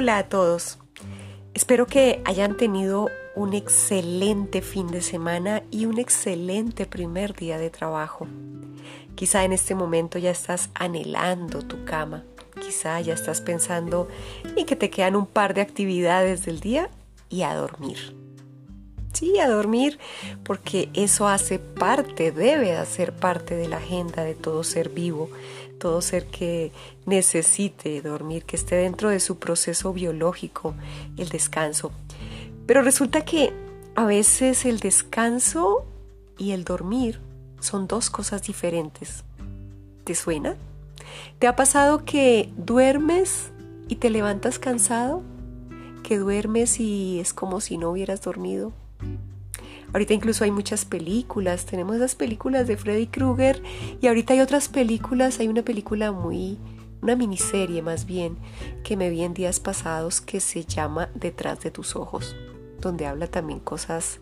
Hola a todos. Espero que hayan tenido un excelente fin de semana y un excelente primer día de trabajo. Quizá en este momento ya estás anhelando tu cama. Quizá ya estás pensando en que te quedan un par de actividades del día y a dormir. Sí, a dormir, porque eso hace parte, debe hacer parte de la agenda de todo ser vivo, todo ser que necesite dormir, que esté dentro de su proceso biológico, el descanso. Pero resulta que a veces el descanso y el dormir son dos cosas diferentes. ¿Te suena? ¿Te ha pasado que duermes y te levantas cansado? ¿Que duermes y es como si no hubieras dormido? Ahorita incluso hay muchas películas, tenemos esas películas de Freddy Krueger y ahorita hay otras películas, hay una película muy, una miniserie más bien, que me vi en días pasados que se llama Detrás de tus ojos, donde habla también cosas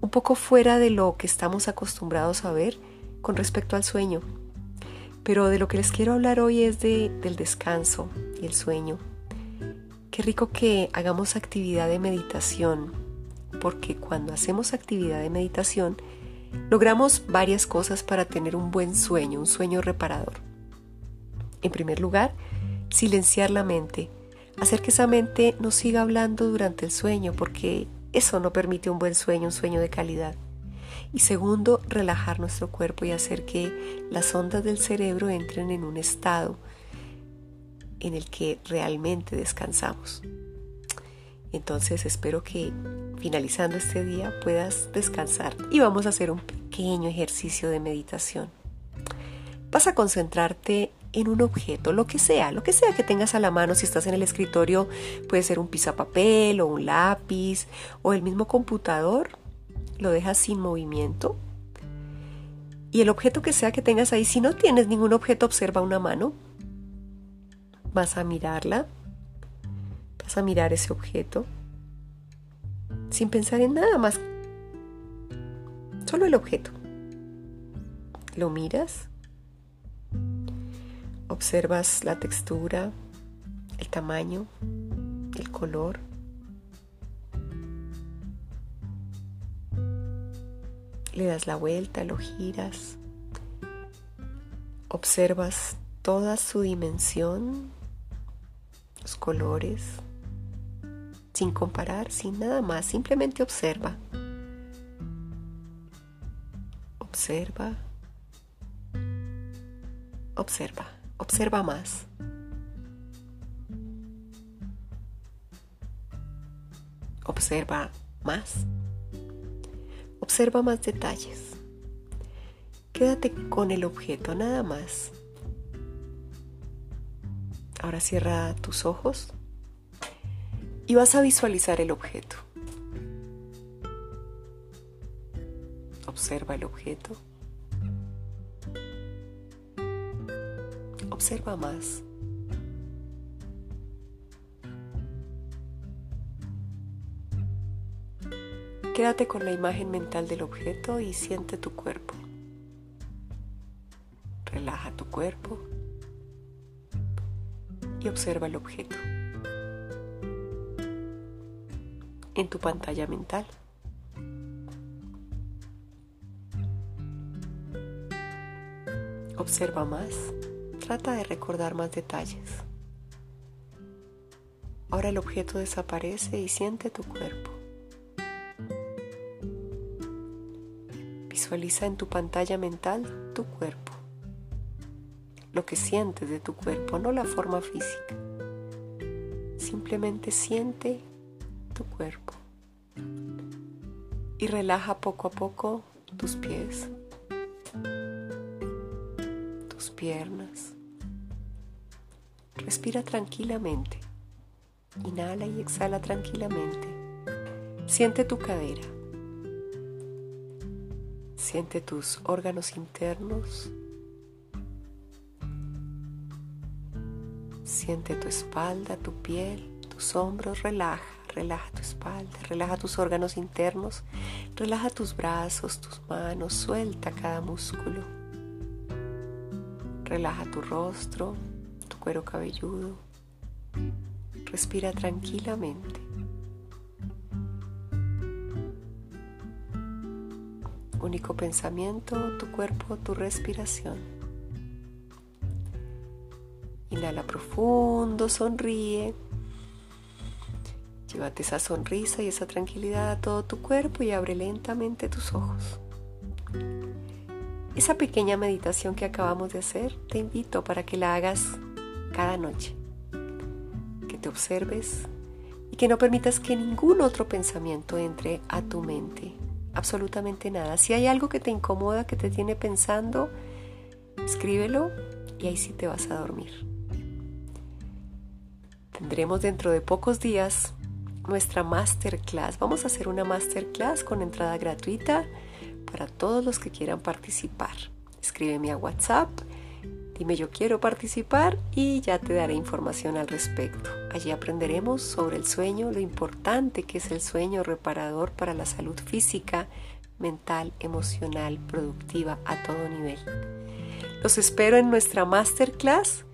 un poco fuera de lo que estamos acostumbrados a ver con respecto al sueño. Pero de lo que les quiero hablar hoy es de, del descanso y el sueño. Qué rico que hagamos actividad de meditación, porque cuando hacemos actividad de meditación, logramos varias cosas para tener un buen sueño, un sueño reparador. En primer lugar, silenciar la mente, hacer que esa mente no siga hablando durante el sueño, porque eso no permite un buen sueño, un sueño de calidad. Y segundo, relajar nuestro cuerpo y hacer que las ondas del cerebro entren en un estado en el que realmente descansamos. Entonces espero que finalizando este día puedas descansar y vamos a hacer un pequeño ejercicio de meditación. Vas a concentrarte en un objeto, lo que sea, lo que sea que tengas a la mano. Si estás en el escritorio, puede ser un papel o un lápiz o el mismo computador. Lo dejas sin movimiento. Y el objeto que sea que tengas ahí, si no tienes ningún objeto, observa una mano. Vas a mirarla Vas a mirar ese objeto sin pensar en nada más. Solo el objeto. Lo miras. Observas la textura, el tamaño, el color. Le das la vuelta, lo giras. Observas toda su dimensión, los colores, sin comparar, sin nada más, simplemente observa. Observa. Observa. Observa más. Observa más. Observa más detalles. Quédate con el objeto, nada más. Ahora cierra tus ojos y vas a visualizar el objeto. Observa el objeto. Observa más. Quédate con la imagen mental del objeto y siente tu cuerpo. Relaja tu cuerpo y observa el objeto. En tu pantalla mental. Observa más, trata de recordar más detalles. Ahora el objeto desaparece y siente tu cuerpo. Visualiza en tu pantalla mental tu cuerpo, lo que sientes de tu cuerpo, no la forma física. Simplemente siente tu cuerpo y relaja poco a poco tus pies, tus piernas. Respira tranquilamente. Inhala y exhala tranquilamente. Siente tu cadera. Siente tus órganos internos. Siente tu espalda, tu piel, tus hombros. Relaja Relaja tu espalda, relaja tus órganos internos, relaja tus brazos, tus manos, suelta cada músculo. Relaja tu rostro, tu cuero cabelludo. Respira tranquilamente. Único pensamiento, tu cuerpo, tu respiración. Inhala profundo, sonríe. Llévate esa sonrisa y esa tranquilidad a todo tu cuerpo y abre lentamente tus ojos. Esa pequeña meditación que acabamos de hacer, te invito para que la hagas cada noche. Que te observes y que no permitas que ningún otro pensamiento entre a tu mente absolutamente nada. Si hay algo que te incomoda, que te tiene pensando, escríbelo y ahí sí te vas a dormir. Tendremos dentro de pocos días nuestra masterclass. Vamos a hacer una masterclass con entrada gratuita para todos los que quieran participar. Escríbeme a WhatsApp Dime yo quiero participar y ya te daré información al respecto. Allí aprenderemos sobre el sueño, lo importante que es el sueño reparador para la salud física, mental, emocional, productiva a todo nivel. Los espero en nuestra masterclass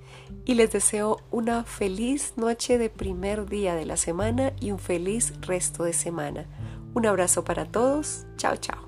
y les deseo una feliz noche de primer día de la semana y un feliz resto de semana. Un abrazo para todos. Chao, chao.